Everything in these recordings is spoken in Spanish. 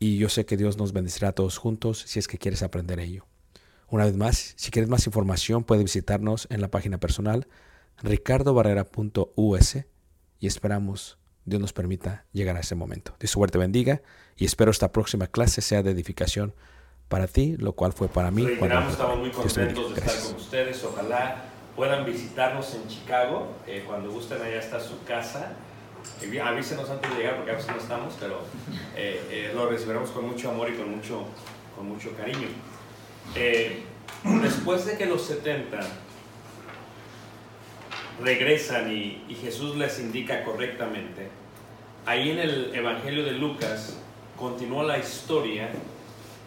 y yo sé que Dios nos bendecirá a todos juntos si es que quieres aprender ello. Una vez más, si quieres más información, puedes visitarnos en la página personal ricardobarrera.us y esperamos Dios nos permita llegar a ese momento. Dios suerte bendiga y espero esta próxima clase sea de edificación para ti, lo cual fue para mí. Reiteramos, estamos muy contentos de estar con ustedes. Ojalá puedan visitarnos en Chicago. eh, cuando gusten, allá está su casa. Avísenos antes de llegar porque a veces no estamos, pero eh, eh, lo recibiremos con mucho amor y con mucho, con mucho cariño. Eh, después de que los 70 regresan y, y Jesús les indica correctamente, ahí en el Evangelio de Lucas continúa la historia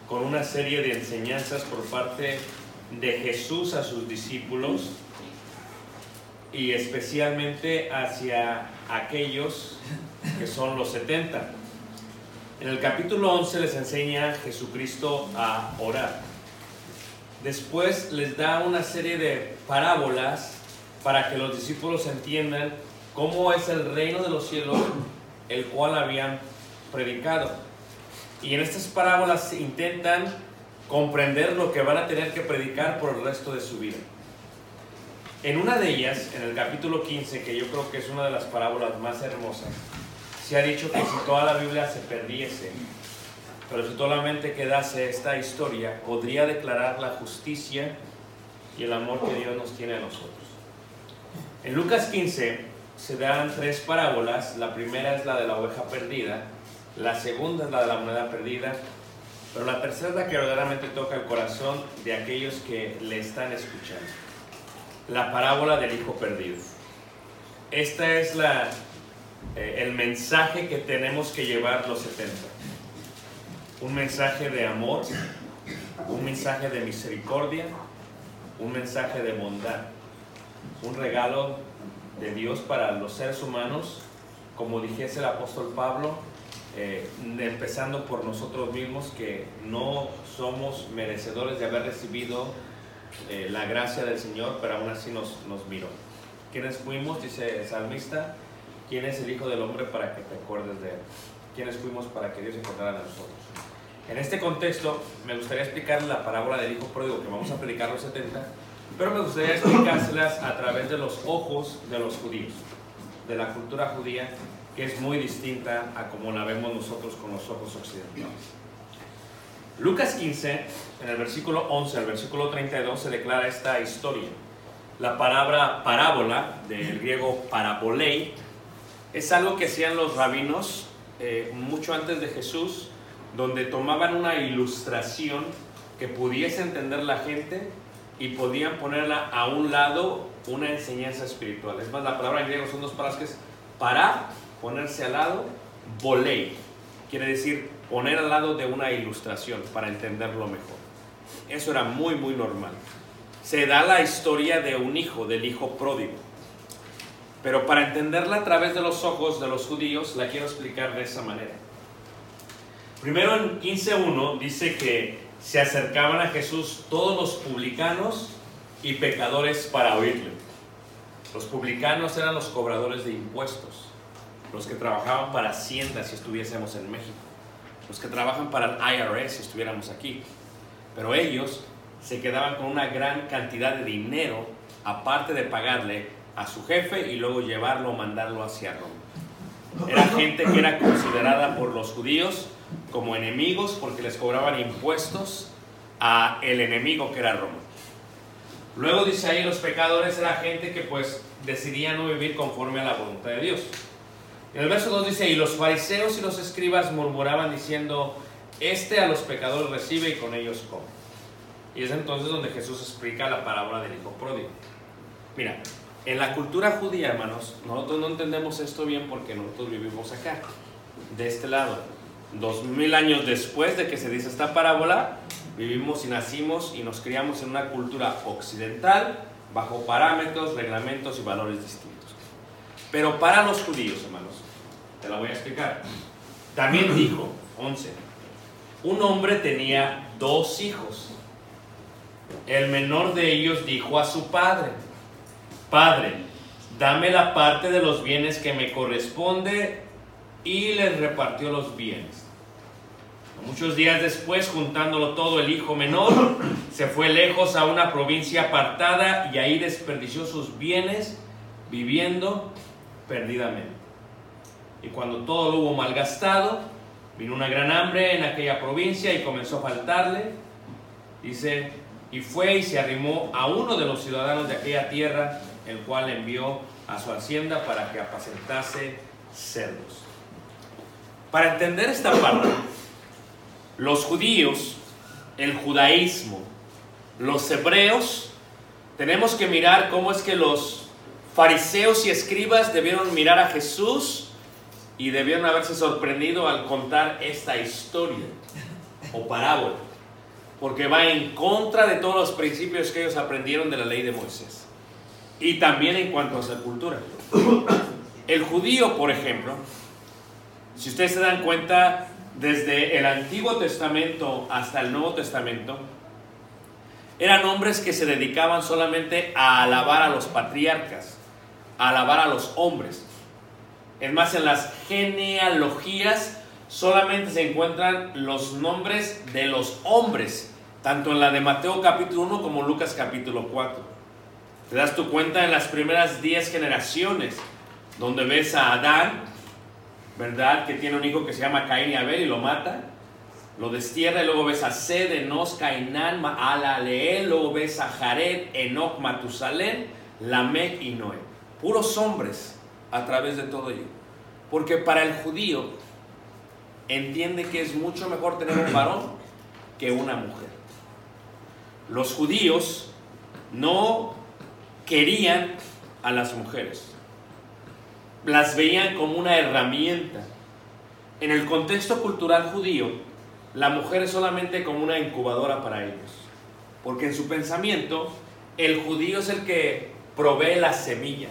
con una serie de enseñanzas por parte de Jesús a sus discípulos y especialmente hacia aquellos que son los 70. En el capítulo 11 les enseña Jesucristo a orar. Después les da una serie de parábolas para que los discípulos entiendan cómo es el reino de los cielos, el cual habían predicado. Y en estas parábolas intentan comprender lo que van a tener que predicar por el resto de su vida. En una de ellas, en el capítulo 15, que yo creo que es una de las parábolas más hermosas, se ha dicho que si toda la Biblia se perdiese, pero si solamente quedase esta historia, podría declarar la justicia y el amor que Dios nos tiene a nosotros. En Lucas 15 se dan tres parábolas. La primera es la de la oveja perdida, la segunda es la de la moneda perdida, pero la tercera es la que verdaderamente toca el corazón de aquellos que le están escuchando. La parábola del hijo perdido. Esta es la, eh, el mensaje que tenemos que llevar los 70. Un mensaje de amor, un mensaje de misericordia, un mensaje de bondad, un regalo de Dios para los seres humanos, como dijese el apóstol Pablo, eh, empezando por nosotros mismos que no somos merecedores de haber recibido eh, la gracia del Señor, pero aún así nos, nos miró. ¿Quiénes fuimos? Dice el salmista, ¿quién es el Hijo del Hombre para que te acuerdes de él? ¿Quiénes fuimos para que Dios se acordara de nosotros? En este contexto, me gustaría explicar la parábola del Hijo Pródigo, que vamos a predicar los 70, pero me gustaría explicárselas a través de los ojos de los judíos, de la cultura judía, que es muy distinta a como la vemos nosotros con los ojos occidentales. Lucas 15, en el versículo 11 al versículo 32, se declara esta historia. La palabra parábola, del griego parabolei, es algo que hacían los rabinos eh, mucho antes de Jesús, donde tomaban una ilustración que pudiese entender la gente y podían ponerla a un lado una enseñanza espiritual. Es más, la palabra en griego son dos palabras que es para, ponerse al lado, volei, quiere decir poner al lado de una ilustración para entenderlo mejor. Eso era muy, muy normal. Se da la historia de un hijo, del hijo pródigo. Pero para entenderla a través de los ojos de los judíos, la quiero explicar de esa manera. Primero en 15.1 dice que se acercaban a Jesús todos los publicanos y pecadores para oírle. Los publicanos eran los cobradores de impuestos, los que trabajaban para Hacienda si estuviésemos en México, los que trabajan para el IRS estuviéramos aquí. Pero ellos se quedaban con una gran cantidad de dinero aparte de pagarle a su jefe y luego llevarlo o mandarlo hacia Roma. Era gente que era considerada por los judíos como enemigos porque les cobraban impuestos a el enemigo que era Roma. Luego dice ahí los pecadores era gente que pues decidía no vivir conforme a la voluntad de Dios. En el verso 2 dice, y los fariseos y los escribas murmuraban diciendo, este a los pecadores recibe y con ellos come. Y es entonces donde Jesús explica la parábola del hijo pródigo. Mira, en la cultura judía, hermanos, nosotros no entendemos esto bien porque nosotros vivimos acá, de este lado. Dos mil años después de que se dice esta parábola, vivimos y nacimos y nos criamos en una cultura occidental bajo parámetros, reglamentos y valores distintos. Pero para los judíos, hermanos, te la voy a explicar. También dijo, 11, un hombre tenía dos hijos. El menor de ellos dijo a su padre, Padre, dame la parte de los bienes que me corresponde y les repartió los bienes. Muchos días después, juntándolo todo, el hijo menor se fue lejos a una provincia apartada y ahí desperdició sus bienes viviendo perdidamente. Y cuando todo lo hubo malgastado, vino una gran hambre en aquella provincia y comenzó a faltarle. Dice, y fue y se arrimó a uno de los ciudadanos de aquella tierra, el cual envió a su hacienda para que apacentase cerdos. Para entender esta parte, los judíos, el judaísmo, los hebreos, tenemos que mirar cómo es que los fariseos y escribas debieron mirar a Jesús y debieron haberse sorprendido al contar esta historia o parábola, porque va en contra de todos los principios que ellos aprendieron de la ley de Moisés y también en cuanto a sepultura. El judío, por ejemplo, si ustedes se dan cuenta, desde el Antiguo Testamento hasta el Nuevo Testamento, eran hombres que se dedicaban solamente a alabar a los patriarcas, a alabar a los hombres. Es más, en las genealogías solamente se encuentran los nombres de los hombres, tanto en la de Mateo capítulo 1 como Lucas capítulo 4. Te das tu cuenta en las primeras 10 generaciones, donde ves a Adán, ¿verdad? Que tiene un hijo que se llama Caín y Abel y lo mata. lo destierra y luego ves a Sed, Enos, Cainán, Maalaleel, luego ves a Jared, Enoch, Matusalén, Lamech y Noé. Puros hombres a través de todo ello. Porque para el judío entiende que es mucho mejor tener un varón que una mujer. Los judíos no querían a las mujeres. Las veían como una herramienta. En el contexto cultural judío, la mujer es solamente como una incubadora para ellos. Porque en su pensamiento, el judío es el que provee la semilla,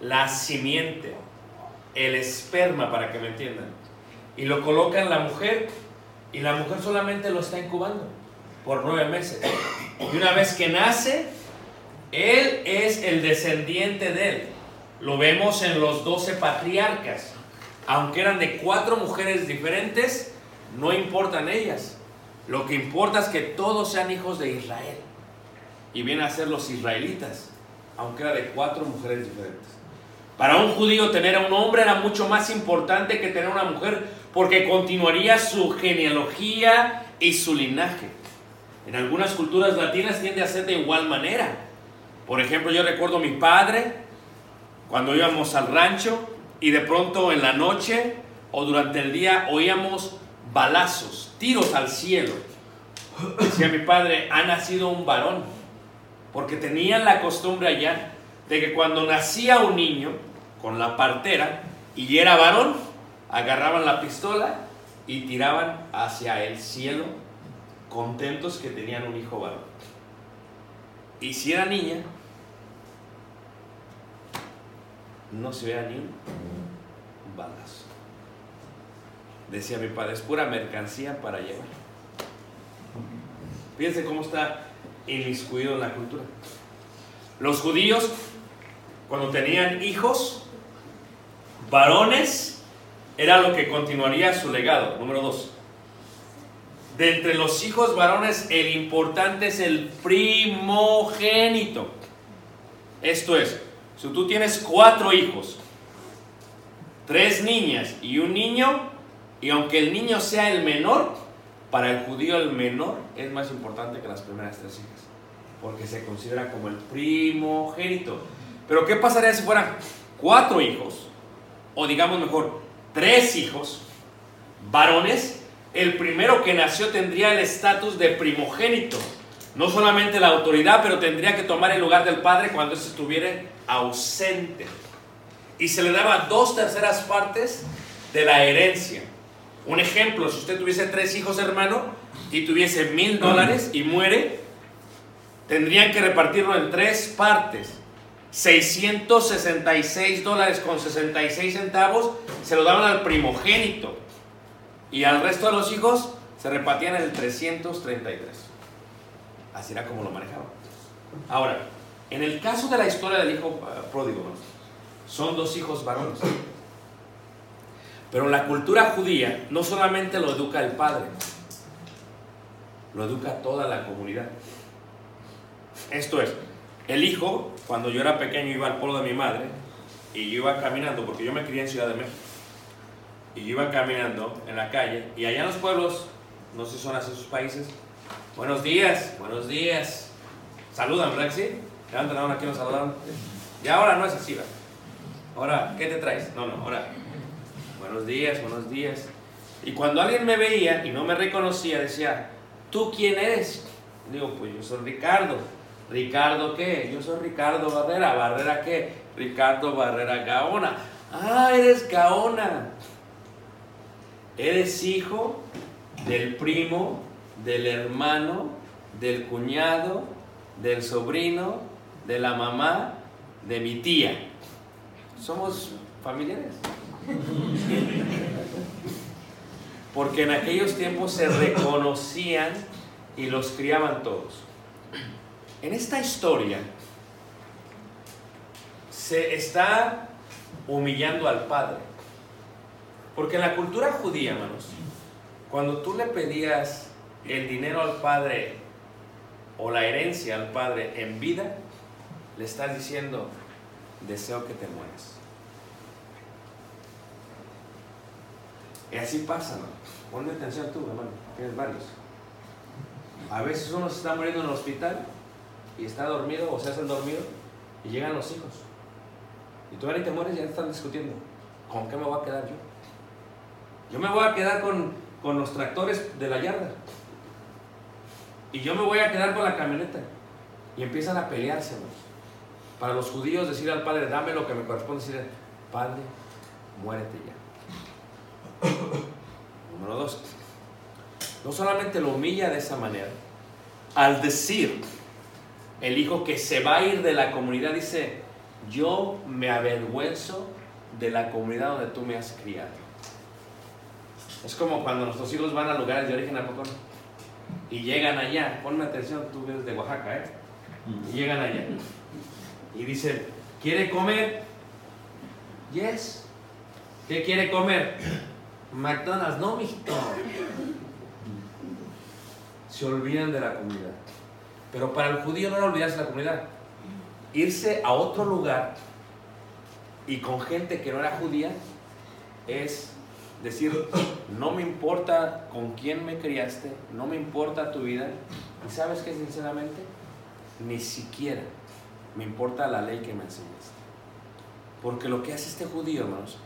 la simiente, el esperma, para que me entiendan. Y lo coloca en la mujer y la mujer solamente lo está incubando por nueve meses. Y una vez que nace, él es el descendiente de él. Lo vemos en los doce patriarcas. Aunque eran de cuatro mujeres diferentes, no importan ellas. Lo que importa es que todos sean hijos de Israel. Y vienen a ser los israelitas, aunque era de cuatro mujeres diferentes. Para un judío tener a un hombre era mucho más importante que tener una mujer porque continuaría su genealogía y su linaje. En algunas culturas latinas tiende a ser de igual manera. Por ejemplo, yo recuerdo a mi padre cuando íbamos al rancho y de pronto en la noche o durante el día oíamos balazos, tiros al cielo. Decía mi padre, ha nacido un varón, porque tenían la costumbre allá de que cuando nacía un niño con la partera y era varón, agarraban la pistola y tiraban hacia el cielo contentos que tenían un hijo varón. Y si era niña, no se veía ni un balazo. Decía mi padre, es pura mercancía para llevar. Fíjense cómo está inmiscuido en la cultura. Los judíos, cuando tenían hijos, varones, era lo que continuaría su legado. Número dos. De entre los hijos varones, el importante es el primogénito. Esto es, si tú tienes cuatro hijos, tres niñas y un niño, y aunque el niño sea el menor, para el judío el menor es más importante que las primeras tres hijas, porque se considera como el primogénito. Pero ¿qué pasaría si fueran cuatro hijos, o digamos mejor, tres hijos, varones? El primero que nació tendría el estatus de primogénito. No solamente la autoridad, pero tendría que tomar el lugar del padre cuando éste estuviera ausente. Y se le daba dos terceras partes de la herencia. Un ejemplo, si usted tuviese tres hijos, hermano, y tuviese mil dólares y muere, tendrían que repartirlo en tres partes. 666 dólares con 66 centavos se lo daban al primogénito. Y al resto de los hijos se repartían el 333. Así era como lo manejaban. Ahora, en el caso de la historia del hijo uh, pródigo, son dos hijos varones. Pero en la cultura judía no solamente lo educa el padre, lo educa toda la comunidad. Esto es, el hijo, cuando yo era pequeño iba al pueblo de mi madre y yo iba caminando, porque yo me crié en Ciudad de México, y yo iba caminando en la calle, y allá en los pueblos, no sé si son así sus países, buenos días, buenos días, saludan, ¿verdad que sí? Levantan la mano aquí, nos saludan. Y ahora no es así, ¿verdad? Ahora, ¿qué te traes? No, no, ahora, buenos días, buenos días. Y cuando alguien me veía y no me reconocía, decía, ¿tú quién eres? Digo, pues yo soy Ricardo. ¿Ricardo qué? Yo soy Ricardo Barrera. ¿Barrera qué? Ricardo Barrera Gaona. Ah, eres Gaona. Eres hijo del primo, del hermano, del cuñado, del sobrino, de la mamá, de mi tía. Somos familiares. Porque en aquellos tiempos se reconocían y los criaban todos. En esta historia se está humillando al padre. Porque en la cultura judía, hermanos, cuando tú le pedías el dinero al padre o la herencia al padre en vida, le estás diciendo, deseo que te mueras. Y así pasa, ¿no? Ponme atención tú, hermano. Tienes varios. A veces uno se está muriendo en el hospital y está dormido o se hacen dormido y llegan los hijos. Y tú ahora te mueres ya están discutiendo. ¿Con qué me voy a quedar yo? Yo me voy a quedar con, con los tractores de la yarda. Y yo me voy a quedar con la camioneta. Y empiezan a pelearse. Para los judíos decir al padre, dame lo que me corresponde, decir, padre, muérete ya. Número dos, no solamente lo humilla de esa manera, al decir el hijo que se va a ir de la comunidad, dice, yo me avergüenzo de la comunidad donde tú me has criado. Es como cuando nuestros hijos van a lugares de origen a poco no? y llegan allá, ponme atención, tú eres de Oaxaca, ¿eh? Y llegan allá y dicen, ¿quiere comer? Yes. ¿Qué quiere comer? McDonald's, no, mijito. Se olvidan de la comunidad. Pero para el judío no era olvidarse la comunidad. Irse a otro lugar y con gente que no era judía es decir, no me importa con quién me criaste, no me importa tu vida. ¿Y sabes qué, sinceramente? Ni siquiera me importa la ley que me enseñaste. Porque lo que hace este judío, hermanos,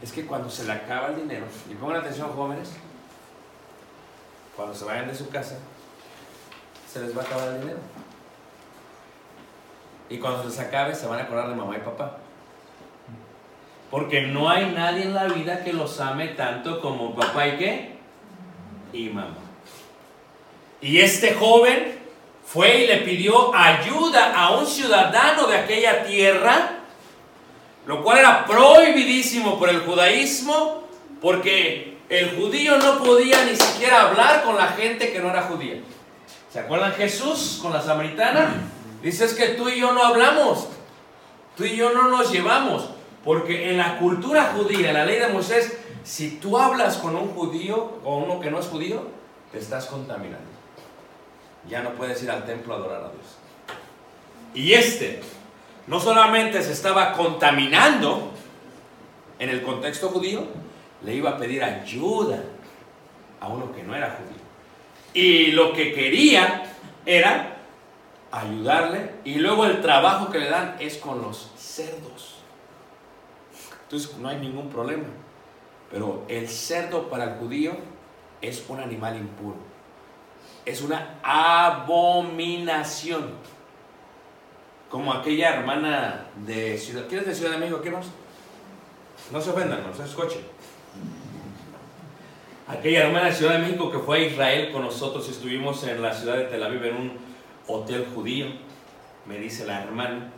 es que cuando se le acaba el dinero, y pongan atención jóvenes, cuando se vayan de su casa, se les va a acabar el dinero. Y cuando se les acabe, se van a acordar de mamá y papá. Porque no hay nadie en la vida que los ame tanto como papá y qué? Y mamá. Y este joven fue y le pidió ayuda a un ciudadano de aquella tierra, lo cual era prohibidísimo por el judaísmo, porque el judío no podía ni siquiera hablar con la gente que no era judía. ¿Se acuerdan Jesús con la samaritana? Dice es que tú y yo no hablamos, tú y yo no nos llevamos, porque en la cultura judía, en la ley de Moisés, si tú hablas con un judío o uno que no es judío, te estás contaminando. Ya no puedes ir al templo a adorar a Dios. Y este no solamente se estaba contaminando en el contexto judío, le iba a pedir ayuda a uno que no era judío. Y lo que quería era ayudarle. Y luego el trabajo que le dan es con los cerdos. Entonces no hay ningún problema. Pero el cerdo para el judío es un animal impuro. Es una abominación. Como aquella hermana de Ciudad. ¿Quién es de Ciudad de México? ¿Qué más? No se ofendan, no se escuchen. Aquella hermana de Ciudad de México que fue a Israel con nosotros, estuvimos en la ciudad de Tel Aviv en un hotel judío. Me dice la hermana,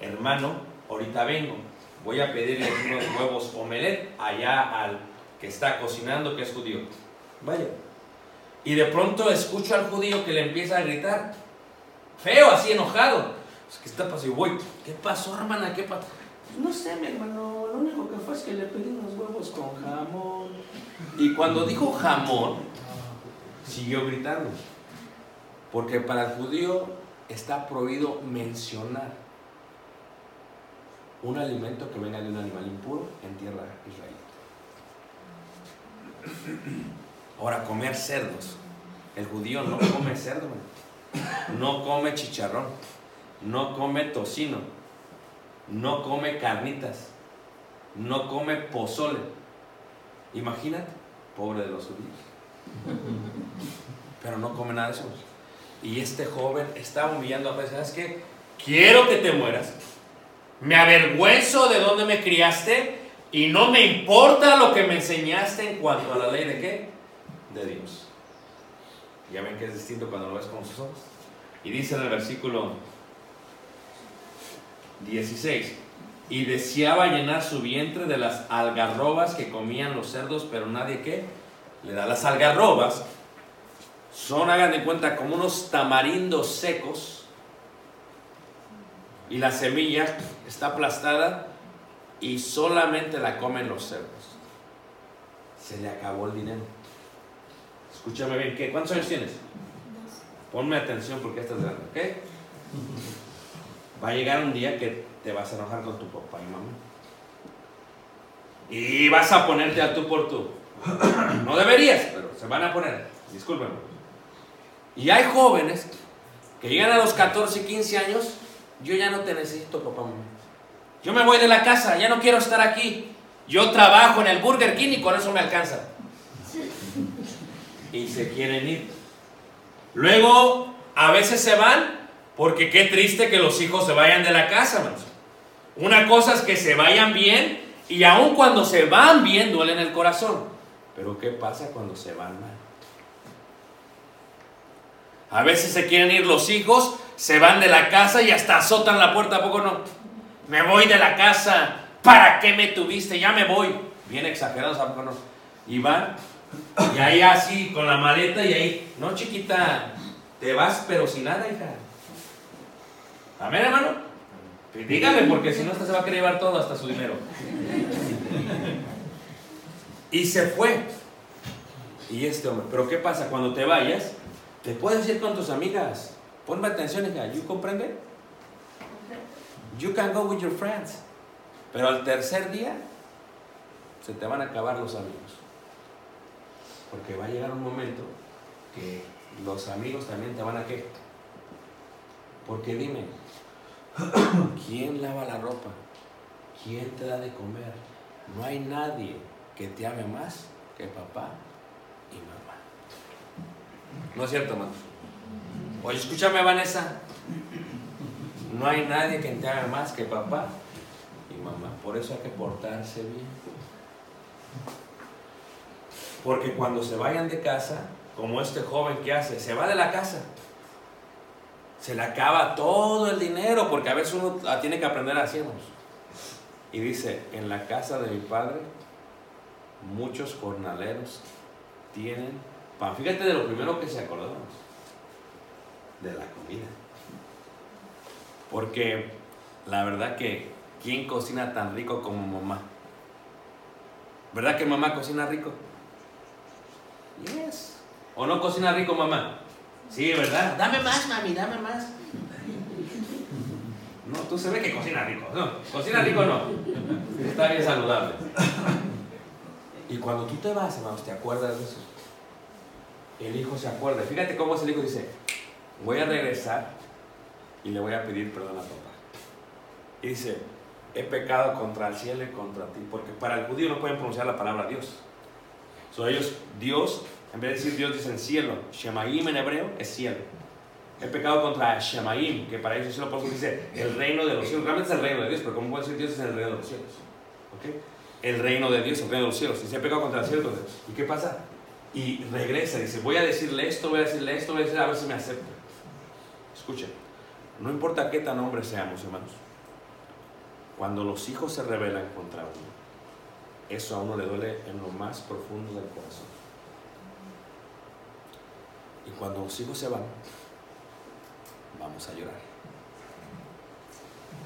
hermano, ahorita vengo, voy a pedirle unos huevos omelet allá al que está cocinando, que es judío. Vaya. Y de pronto escucho al judío que le empieza a gritar, feo, así enojado. ¿Qué está pasando? Y voy, ¿qué pasó, hermana? ¿Qué pasó? No sé, mi hermano, lo único que fue es que le pedí unos huevos con jamón. Y cuando dijo jamón, siguió gritando. Porque para el judío está prohibido mencionar un alimento que venga de un animal impuro en tierra israelita. Ahora, comer cerdos. El judío no come cerdo, no come chicharrón, no come tocino, no come carnitas, no come pozole. Imagínate, pobre de los judíos. Pero no come nada de eso. Y este joven está humillando a ¿sabes qué? Quiero que te mueras. Me avergüenzo de dónde me criaste y no me importa lo que me enseñaste en cuanto a la ley de qué? De Dios. Ya ven que es distinto cuando lo ves con sus ojos. Y dice en el versículo 16, y deseaba llenar su vientre de las algarrobas que comían los cerdos, pero nadie que le da las algarrobas. Son, hagan de cuenta, como unos tamarindos secos y la semilla está aplastada y solamente la comen los cerdos. Se le acabó el dinero. Escúchame bien, ¿qué? ¿cuántos años tienes? Ponme atención porque estás grande, ¿ok? Va a llegar un día que te vas a enojar con tu papá y mamá. Y vas a ponerte a tú por tú. No deberías, pero se van a poner. Discúlpenme. Y hay jóvenes que llegan a los 14 y 15 años, yo ya no te necesito, papá, mamá. Yo me voy de la casa, ya no quiero estar aquí. Yo trabajo en el Burger King y con eso me alcanza. Y se quieren ir. Luego, a veces se van porque qué triste que los hijos se vayan de la casa, hermanos. Una cosa es que se vayan bien y aun cuando se van bien duele en el corazón. Pero ¿qué pasa cuando se van mal? A veces se quieren ir los hijos, se van de la casa y hasta azotan la puerta, ¿a poco no? Me voy de la casa, ¿para qué me tuviste? Ya me voy. Bien exagerados, ¿a no? Y van, y ahí así, con la maleta y ahí, no chiquita, te vas pero sin nada, hija. Amén, hermano. Dígame, porque si no, esta se va a querer llevar todo hasta su dinero. Y se fue. Y este hombre, pero ¿qué pasa? Cuando te vayas, te puedes ir con tus amigas. Ponme atención, hija. ¿You comprende? You can go with your friends. Pero al tercer día, se te van a acabar los amigos. Porque va a llegar un momento que los amigos también te van a qué. Porque dime, ¿quién lava la ropa? ¿Quién te da de comer? No hay nadie que te ame más que papá y mamá. ¿No es cierto, hermanos? Oye, escúchame, Vanessa. No hay nadie que te ame más que papá y mamá. Por eso hay que portarse bien. Porque cuando se vayan de casa, como este joven que hace, se va de la casa. Se le acaba todo el dinero, porque a veces uno tiene que aprender a hacernos. Y dice, en la casa de mi padre, muchos jornaleros tienen pan. Fíjate de lo primero que se acordó, de la comida. Porque la verdad que, ¿quién cocina tan rico como mamá? ¿Verdad que mamá cocina rico? Yes. ¿O no cocina rico mamá? Sí, ¿verdad? Dame más, mami, dame más. No, tú se ve que cocina rico. No, cocina rico no. Está bien saludable. Y cuando tú te vas, hermanos, ¿te acuerdas de eso? El hijo se acuerda. Fíjate cómo es el hijo dice, voy a regresar y le voy a pedir perdón a papá. Y dice, he pecado contra el cielo y contra ti. Porque para el judío no pueden pronunciar la palabra Dios. So ellos, Dios, en vez de decir Dios, dicen cielo. Shemaim en hebreo es cielo. He pecado contra Shemaim, que para ellos el eso dice el reino de los cielos. Realmente es el reino de Dios, pero ¿cómo puede decir Dios es el reino de los cielos? ¿Ok? El reino de Dios, el reino de los cielos. Y se ha pecado contra el cielo, ¿y qué pasa? Y regresa, dice, voy a decirle esto, voy a decirle esto, voy a decirle a ver si me acepta. Escuchen, no importa qué tan hombres seamos, hermanos. Cuando los hijos se rebelan contra uno, eso a uno le duele en lo más profundo del corazón. Y cuando los hijos se van, vamos a llorar.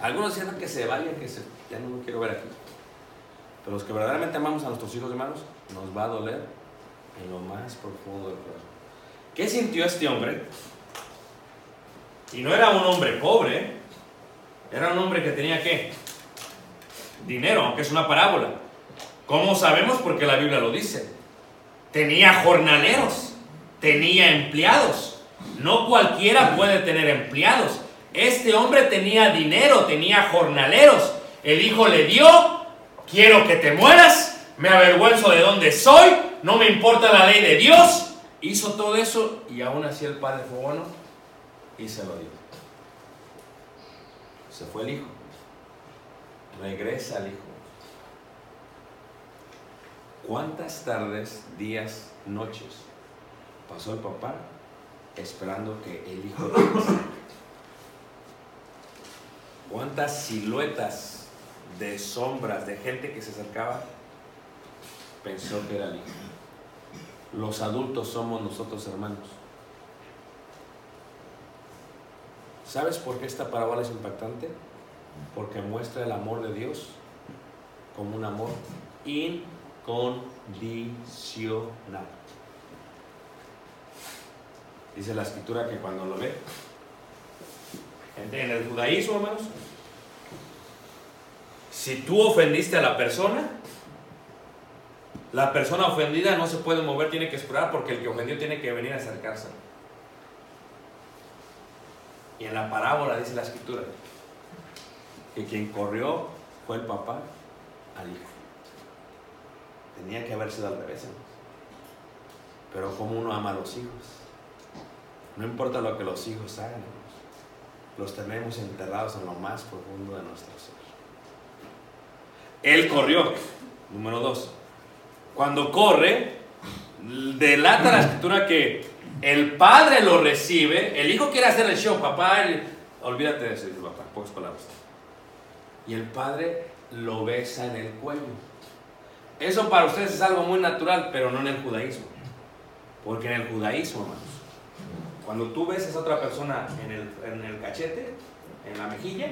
Algunos dicen que se vayan, que se, ya no lo quiero ver aquí. Pero los que verdaderamente amamos a nuestros hijos hermanos, nos va a doler en lo más profundo del corazón. ¿Qué sintió este hombre? Y no era un hombre pobre, era un hombre que tenía qué? Dinero, aunque es una parábola. ¿Cómo sabemos? Porque la Biblia lo dice. Tenía jornaleros, tenía empleados. No cualquiera puede tener empleados. Este hombre tenía dinero, tenía jornaleros. El hijo le dio, quiero que te mueras, me avergüenzo de dónde soy, no me importa la ley de Dios. Hizo todo eso y aún así el padre fue bueno y se lo dio. Se fue el hijo. Regresa el hijo. ¿Cuántas tardes, días, noches pasó el papá esperando que el hijo? ¿Cuántas siluetas de sombras de gente que se acercaba pensó que era el hijo? Los adultos somos nosotros hermanos. ¿Sabes por qué esta parábola es impactante? Porque muestra el amor de Dios como un amor incondicional. Dice la escritura que cuando lo ve, en el judaísmo, hermanos, si tú ofendiste a la persona, La persona ofendida no se puede mover, tiene que esperar porque el que ofendió tiene que venir a acercarse. Y en la parábola dice la escritura que quien corrió fue el papá al hijo. Tenía que haber sido al revés. Pero como uno ama a los hijos. No importa lo que los hijos hagan, los tenemos enterrados en lo más profundo de nuestro ser. Él corrió. Número dos. Cuando corre, delata la escritura que el padre lo recibe, el hijo quiere hacer el show, papá, olvídate de eso, papá, pocas palabras. Y el padre lo besa en el cuello. Eso para ustedes es algo muy natural, pero no en el judaísmo. Porque en el judaísmo, cuando tú besas a otra persona en el, en el cachete, en la mejilla,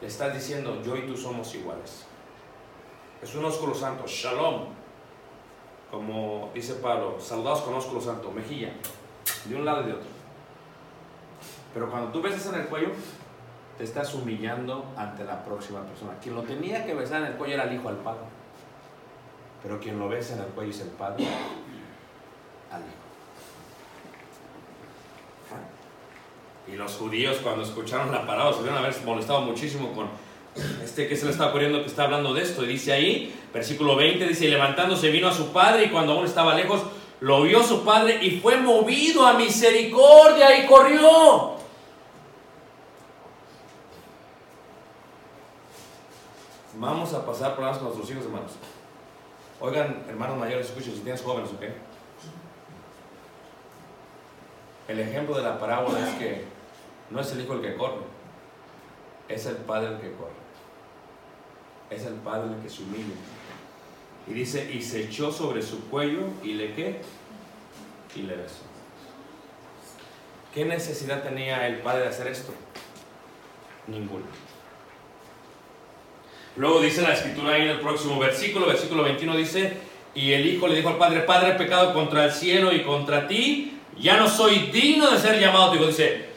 le estás diciendo, yo y tú somos iguales. Es un ósculo santo, shalom. Como dice Pablo, saludados con ósculo santo, mejilla, de un lado y de otro. Pero cuando tú besas en el cuello, te estás humillando ante la próxima persona. Quien lo tenía que besar en el cuello era el hijo al padre. Pero quien lo besa en el cuello es el padre al hijo. Y los judíos cuando escucharon la parábola se debieron haber molestado muchísimo con este que se le está ocurriendo que está hablando de esto. Y dice ahí, versículo 20, dice, levantándose vino a su padre y cuando aún estaba lejos, lo vio su padre y fue movido a misericordia y corrió. Vamos a pasar problemas con nuestros hijos, hermanos. Oigan, hermanos mayores, escuchen, si tienes jóvenes, ¿ok? El ejemplo de la parábola es que no es el hijo el que corre, es el padre el que corre. Es el padre el que se humilla. Y dice, y se echó sobre su cuello y le qué? Y le besó. ¿Qué necesidad tenía el padre de hacer esto? Ninguna. Luego dice la escritura ahí en el próximo versículo, versículo 21 dice, y el hijo le dijo al padre, padre, he pecado contra el cielo y contra ti, ya no soy digno de ser llamado hijo. Dice,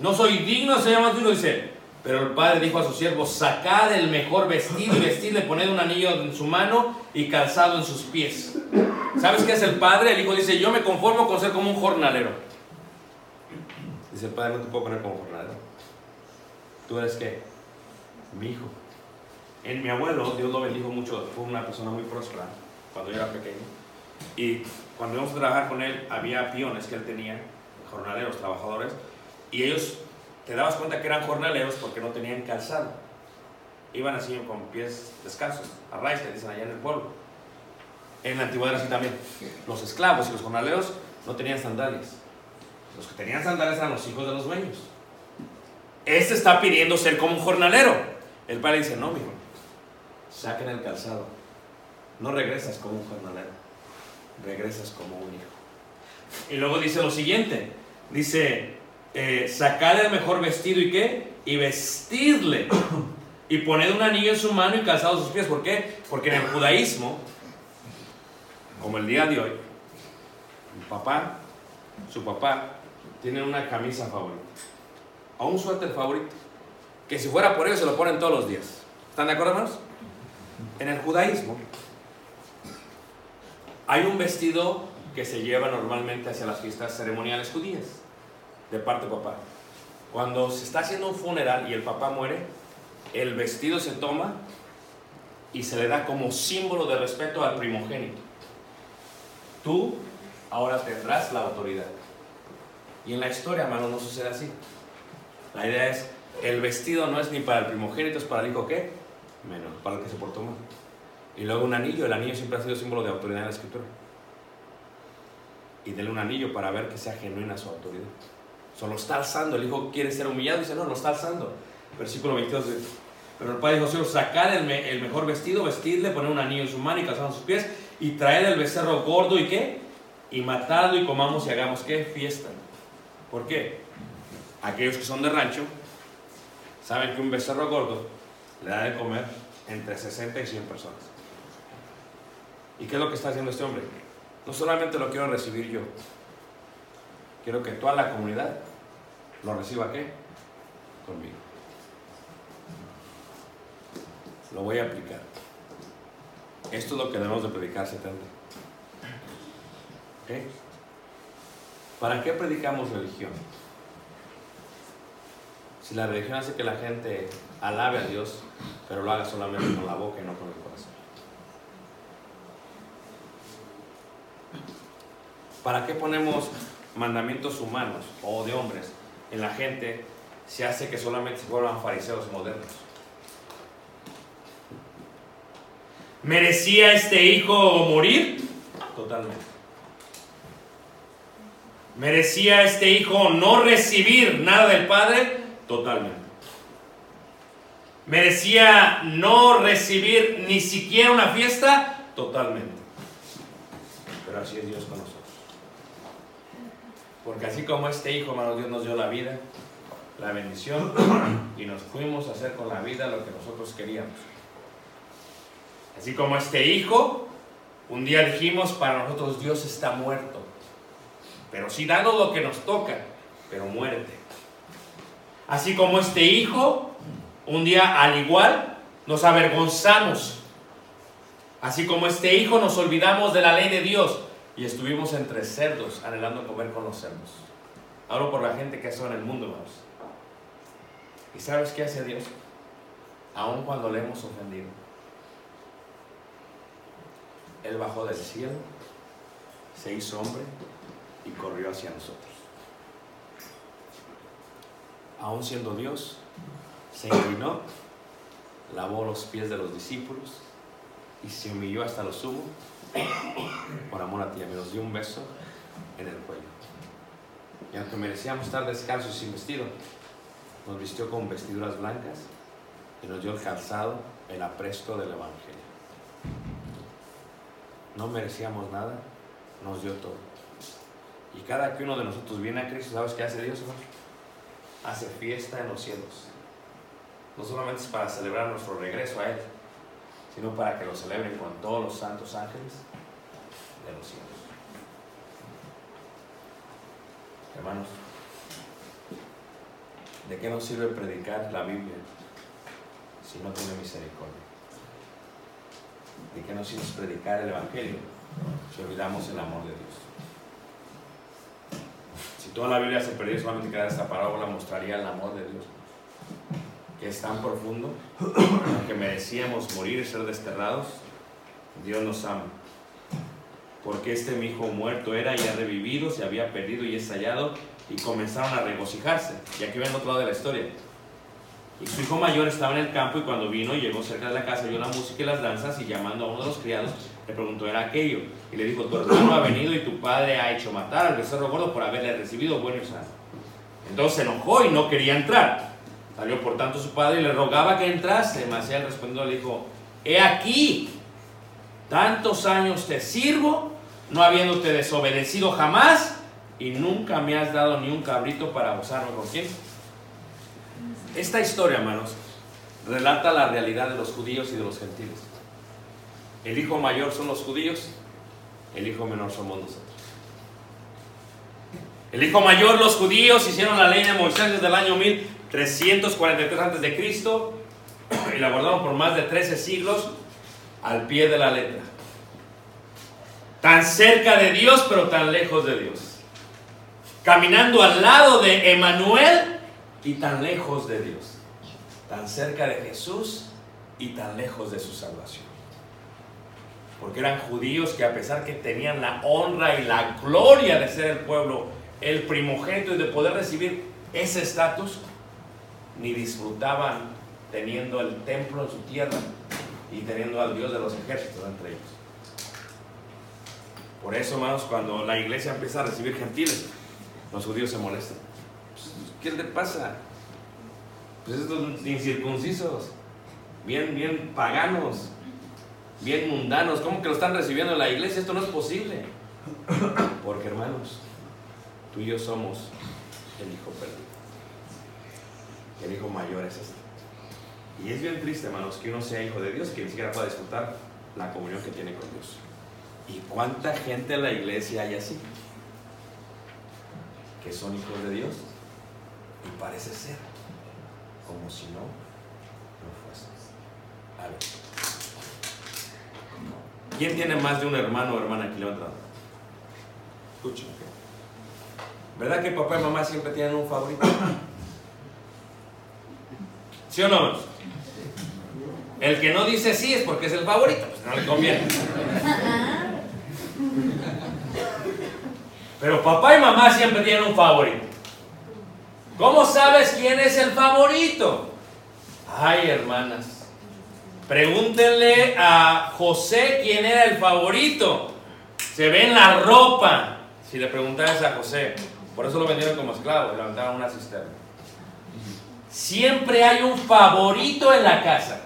no soy digno de ser llamado tu hijo, dice, pero el padre dijo a sus siervos, sacad el mejor vestido y vestidle, poned un anillo en su mano y calzado en sus pies. ¿Sabes qué es el padre? El hijo dice, yo me conformo con ser como un jornalero. Dice el padre, no te puedo poner como jornalero. ¿Tú eres qué? Mi hijo. En mi abuelo, Dios lo bendijo mucho, fue una persona muy próspera cuando yo era pequeño. Y cuando íbamos a trabajar con él, había peones que él tenía, jornaleros, trabajadores, y ellos te dabas cuenta que eran jornaleros porque no tenían calzado. Iban así con pies descalzos, a raíz, que dicen allá en el pueblo. En la antigüedad así también. Los esclavos y los jornaleros no tenían sandalias. Los que tenían sandalias eran los hijos de los dueños. Este está pidiendo ser como un jornalero. El padre dice, no, mijo, saquen el calzado. No regresas como un jornalero, regresas como un hijo. Y luego dice lo siguiente, dice, eh, sacad el mejor vestido y qué, y vestirle, y poned un anillo en su mano y calzado sus pies. ¿Por qué? Porque en el judaísmo, como el día de hoy, papá, su papá, tienen una camisa favorita, o un suéter favorito, que si fuera por ellos se lo ponen todos los días. ¿Están de acuerdo, hermanos? En el judaísmo hay un vestido que se lleva normalmente hacia las fiestas ceremoniales judías, de parte de papá. Cuando se está haciendo un funeral y el papá muere, el vestido se toma y se le da como símbolo de respeto al primogénito. Tú ahora tendrás la autoridad. Y en la historia, hermano, no sucede así. La idea es, el vestido no es ni para el primogénito, es para el hijo qué? Menos, para el que se portó mal. Y luego un anillo, el anillo siempre ha sido símbolo de autoridad en la escritura. Y denle un anillo para ver que sea genuina su autoridad. Solo está alzando, el hijo quiere ser humillado y dice, no, lo está alzando. Versículo 22 dice, pero el padre dijo, Señor, sacad el, me- el mejor vestido, vestirle, poner un anillo en su mano y calzado en sus pies, y traed el becerro gordo y qué? Y matadlo y comamos y hagamos qué? Fiesta. ¿Por qué? Aquellos que son de rancho saben que un becerro gordo le da de comer entre 60 y 100 personas. ¿Y qué es lo que está haciendo este hombre? No solamente lo quiero recibir yo, quiero que toda la comunidad lo reciba qué? Conmigo. Lo voy a aplicar. Esto es lo que debemos de predicar 70. ¿Ok? ¿Para qué predicamos religión? Si la religión hace que la gente alabe a Dios, pero lo haga solamente con la boca y no con el corazón. ¿Para qué ponemos mandamientos humanos o de hombres en la gente si hace que solamente se vuelvan fariseos modernos? ¿Merecía este hijo morir? Totalmente. ¿Merecía este hijo no recibir nada del Padre? Totalmente. ¿Merecía no recibir ni siquiera una fiesta? Totalmente. Pero así es Dios con nosotros. Porque así como este hijo, hermano, Dios nos dio la vida, la bendición, y nos fuimos a hacer con la vida lo que nosotros queríamos. Así como este hijo, un día dijimos, para nosotros Dios está muerto. Pero sí dando lo que nos toca, pero muerte. Así como este hijo, un día al igual nos avergonzamos. Así como este hijo nos olvidamos de la ley de Dios y estuvimos entre cerdos anhelando comer con los cerdos. Hablo por la gente que está en el mundo, hermanos. ¿Y sabes qué hace Dios? Aun cuando le hemos ofendido. Él bajó del cielo, se hizo hombre y corrió hacia nosotros. Aún siendo Dios, se inclinó, lavó los pies de los discípulos y se humilló hasta lo sumo por amor a ti. Me nos dio un beso en el cuello. Y aunque merecíamos estar descalzos sin vestido, nos vistió con vestiduras blancas y nos dio el calzado, el apresto del Evangelio. No merecíamos nada, nos dio todo. Y cada que uno de nosotros viene a Cristo, ¿sabes qué hace Dios? Hace fiesta en los cielos. No solamente es para celebrar nuestro regreso a Él, sino para que lo celebren con todos los santos ángeles de los cielos. Hermanos, ¿de qué nos sirve predicar la Biblia si no tiene misericordia? ¿De qué nos sirve predicar el Evangelio si olvidamos el amor de Dios? Si toda la Biblia se perdiera solamente quedara esta parábola, mostraría el amor de Dios, que es tan profundo, que merecíamos morir y ser desterrados. Dios nos ama. Porque este mi hijo muerto era y ha revivido, se había perdido y es hallado, y comenzaron a regocijarse. Y aquí ven otro lado de la historia. Y su hijo mayor estaba en el campo y cuando vino llegó cerca de la casa, oyó la música y las danzas y llamando a uno de los criados, le preguntó, ¿era aquello? Y le dijo, tu hermano ha venido y tu padre ha hecho matar al becerro gordo por haberle recibido bueno y sano. Entonces se enojó y no quería entrar. Salió por tanto su padre y le rogaba que entrase, mas él respondió, le dijo, he aquí, tantos años te sirvo, no habiéndote desobedecido jamás, y nunca me has dado ni un cabrito para gozarme con quién. Esta historia, hermanos, relata la realidad de los judíos y de los gentiles. El hijo mayor son los judíos, el hijo menor somos nosotros. El hijo mayor, los judíos, hicieron la ley de Moisés desde el año 1343 a.C. y la guardaron por más de 13 siglos al pie de la letra. Tan cerca de Dios, pero tan lejos de Dios. Caminando al lado de Emanuel y tan lejos de Dios. Tan cerca de Jesús y tan lejos de su salvación. Porque eran judíos que a pesar que tenían la honra y la gloria de ser el pueblo, el primogénito y de poder recibir ese estatus, ni disfrutaban teniendo el templo en su tierra y teniendo al Dios de los ejércitos entre ellos. Por eso, hermanos, cuando la iglesia empieza a recibir gentiles, los judíos se molestan. ¿Qué le pasa? Pues estos incircuncisos, bien, bien paganos, bien mundanos, ¿cómo que lo están recibiendo en la iglesia? Esto no es posible. Porque, hermanos, tú y yo somos el hijo perdido. El hijo mayor es este. Y es bien triste, hermanos, que uno sea hijo de Dios, que ni siquiera pueda disfrutar la comunión que tiene con Dios. ¿Y cuánta gente en la iglesia hay así? Que son hijos de Dios y parece ser como si no, no fuese. A ver. ¿Quién tiene más de un hermano o hermana aquí? Levanta la mano. Escuchen. ¿Verdad que papá y mamá siempre tienen un favorito? ¿Sí o no? El que no dice sí es porque es el favorito, pues no le conviene. Pero papá y mamá siempre tienen un favorito. ¿Cómo sabes quién es el favorito? Ay, hermanas. Pregúntenle a José quién era el favorito. Se ve en la ropa. Si le preguntas a José, por eso lo vendieron como esclavo, levantaron una cisterna. Siempre hay un favorito en la casa.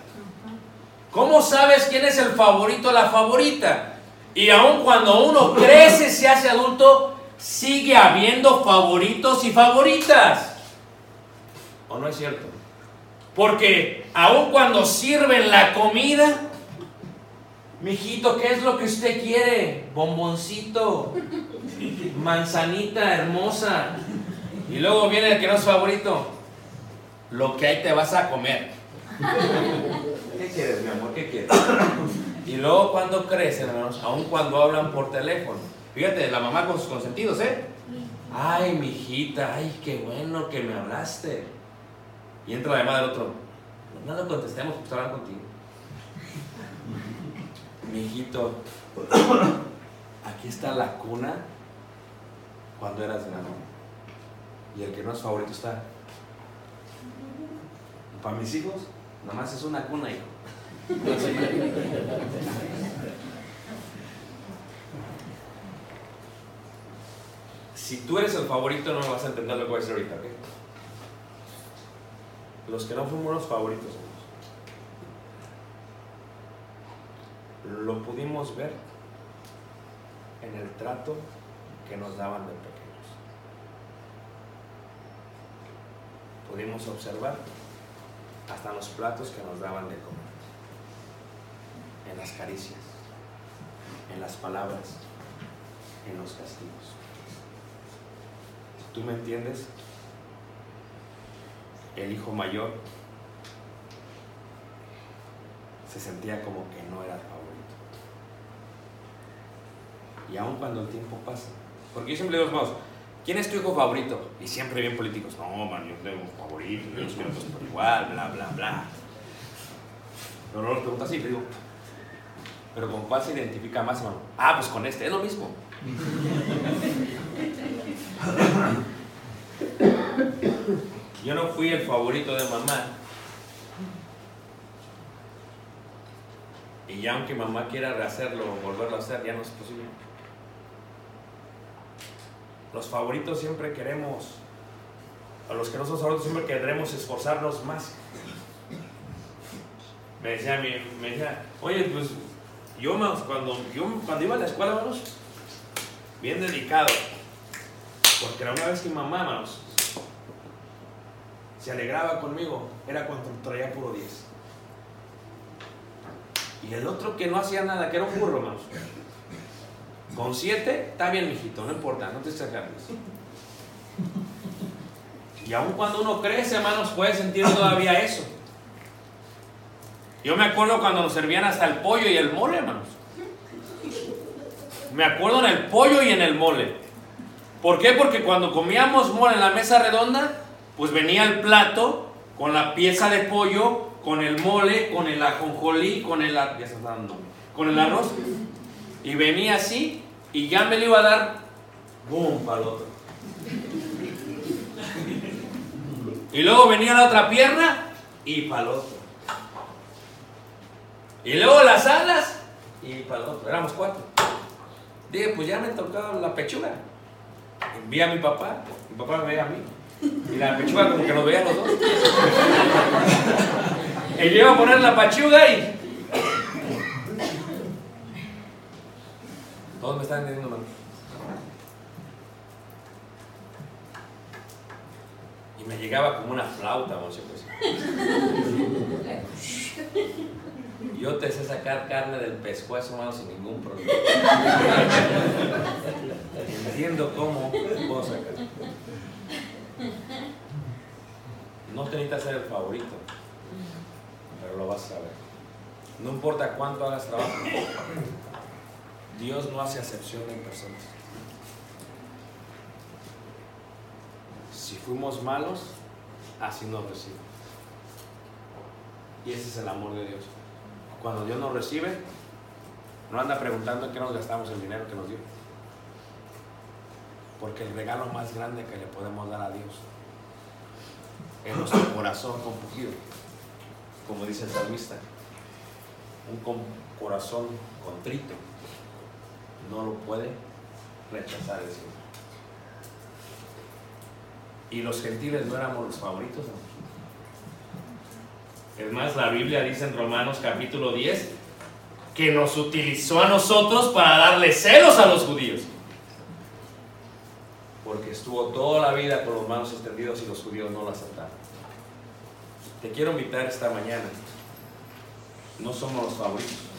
¿Cómo sabes quién es el favorito o la favorita? Y aun cuando uno crece, se hace adulto, sigue habiendo favoritos y favoritas. ¿O no es cierto? Porque aun cuando sirven la comida, mijito, ¿qué es lo que usted quiere? Bomboncito, manzanita hermosa. Y luego viene el que no es favorito. Lo que hay te vas a comer. ¿Qué quieres, mi amor? ¿Qué quieres? Y luego cuando crecen, hermanos, aun cuando hablan por teléfono. Fíjate, la mamá con sus consentidos, ¿eh? Ay, mijita, ay, qué bueno que me hablaste. Y entra la llamada del otro. No lo contestemos porque está hablando contigo. Mijito, aquí está la cuna cuando eras grande. Y el que no es favorito está. Para mis hijos, nomás es una cuna, hijo. Si tú eres el favorito, no me vas a entender lo que voy a decir ahorita, ¿ok? Los que no fuimos los favoritos, lo pudimos ver en el trato que nos daban de pequeños. Pudimos observar hasta los platos que nos daban de comer, en las caricias, en las palabras, en los castigos. ¿Tú me entiendes? El hijo mayor se sentía como que no era el favorito. Y aun cuando el tiempo pasa, porque yo siempre digo, vamos, ¿quién es tu hijo favorito? Y siempre bien políticos, no, man, yo tengo un favorito, yo los quiero todos por igual, bla, bla, bla. Pero no lo pregunto así, le digo, ¿pero con cuál se identifica más, hermano? Ah, pues con este, es lo mismo. Yo no fui el favorito de mamá. Y ya aunque mamá quiera rehacerlo volverlo a hacer, ya no es posible. Los favoritos siempre queremos, a los que no son favoritos siempre queremos esforzarnos más. Me decía, mi, me decía, oye, pues yo, manos, cuando, yo cuando iba a la escuela, manos, bien dedicado. Porque era una vez que mamá, manos, se alegraba conmigo, era cuando traía puro 10. Y el otro que no hacía nada, que era un burro, manos. Con 7, está bien, mijito, no importa, no te sacarles. Y aun cuando uno crece, hermanos, puede sentir todavía eso. Yo me acuerdo cuando nos servían hasta el pollo y el mole, hermanos. Me acuerdo en el pollo y en el mole. ¿Por qué? Porque cuando comíamos mole en la mesa redonda, pues venía el plato con la pieza de pollo, con el mole, con el ajonjolí, con el, dando, con el arroz. Y venía así y ya me lo iba a dar, ¡boom! el otro. Y luego venía la otra pierna y para el otro. Y luego las alas y para el otro. Éramos cuatro. Dije, pues ya me tocaba la pechuga. Vi a mi papá, mi papá me veía a mí. Y la pechuga como que nos veía los dos. y yo iba a poner la pechuga y. Todos me están entendiendo, mano. Y me llegaba como una flauta, vamos pues. Yo te sé sacar carne del pescuezo, mano, sin ningún problema. Entiendo cómo puedo sacar. No te necesitas ser el favorito, pero lo vas a saber. No importa cuánto hagas trabajo, Dios no hace acepción en personas. Si fuimos malos, así nos recibe. Y ese es el amor de Dios. Cuando Dios nos recibe, no anda preguntando en qué nos gastamos el dinero que nos dio. Porque el regalo más grande que le podemos dar a Dios es nuestro corazón compungido, como dice el salmista. Un corazón contrito no lo puede rechazar el Señor. Y los gentiles no éramos los favoritos. Es más, la Biblia dice en Romanos capítulo 10 que nos utilizó a nosotros para darle celos a los judíos. Porque estuvo toda la vida con los manos extendidos y los judíos no lo aceptaron. Te quiero invitar esta mañana. No somos los favoritos.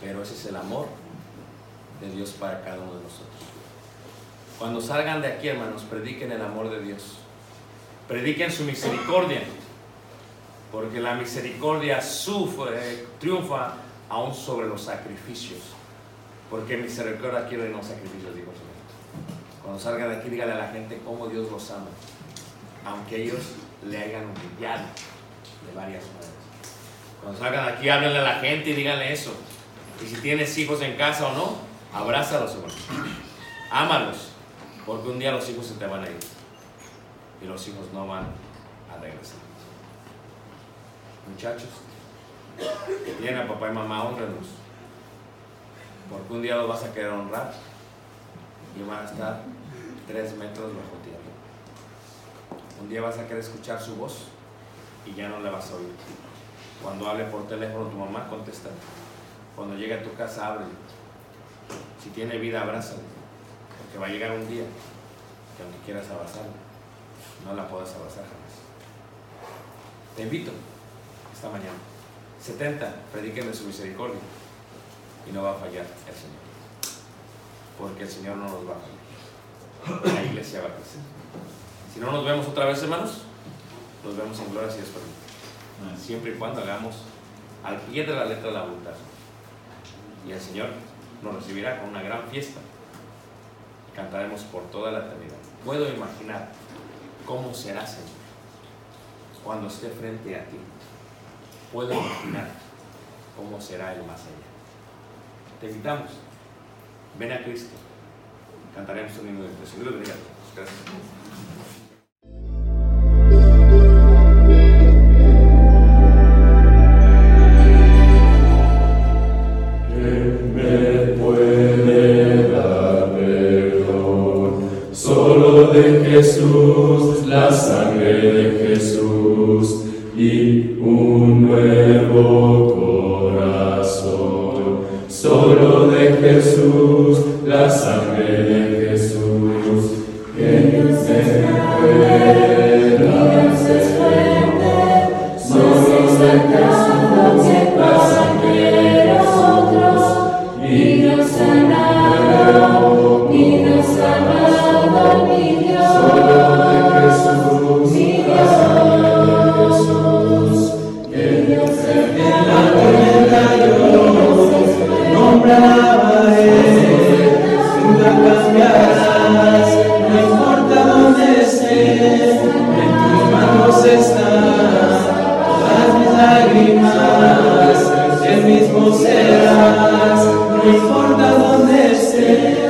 Pero ese es el amor de Dios para cada uno de nosotros. Cuando salgan de aquí, hermanos, prediquen el amor de Dios. Prediquen su misericordia. Porque la misericordia sufre, triunfa aún sobre los sacrificios. Porque misericordia quiere no sacrificios, Señor. Cuando salgan de aquí, dígale a la gente cómo Dios los ama. Aunque ellos le hayan humillado de varias maneras. Cuando salgan de aquí, háblenle a la gente y díganle eso. Y si tienes hijos en casa o no, abrázalos, hermano. Ámalos. Porque un día los hijos se te van a ir. Y los hijos no van a regresar. Muchachos, que tienen a papá y mamá, honrenlos. Porque un día los vas a querer honrar y van a estar tres metros bajo tierra. Un día vas a querer escuchar su voz y ya no le vas a oír. Cuando hable por teléfono tu mamá, contesta. Cuando llegue a tu casa, ábrele. Si tiene vida, abrázale. Porque va a llegar un día que aunque quieras abrazarla, no la puedas abrazar jamás. Te invito esta mañana. 70, prediquen de su misericordia. Y no va a fallar el Señor. Porque el Señor no nos va a fallar. La iglesia va a crecer. Si no nos vemos otra vez, hermanos, nos vemos en gloria si Dios permite. Siempre y cuando hagamos al pie de la letra la voluntad. Y el Señor nos recibirá con una gran fiesta. Cantaremos por toda la eternidad. Puedo imaginar cómo será, Señor, cuando esté frente a ti. Puedo imaginar cómo será el más allá. Te invitamos. Ven a Cristo. Cantaremos un himno de todos. Gracias. nunca cambiarás, no importa dónde estés, en tus manos están todas mis lágrimas, el mismo serás, no importa dónde estés.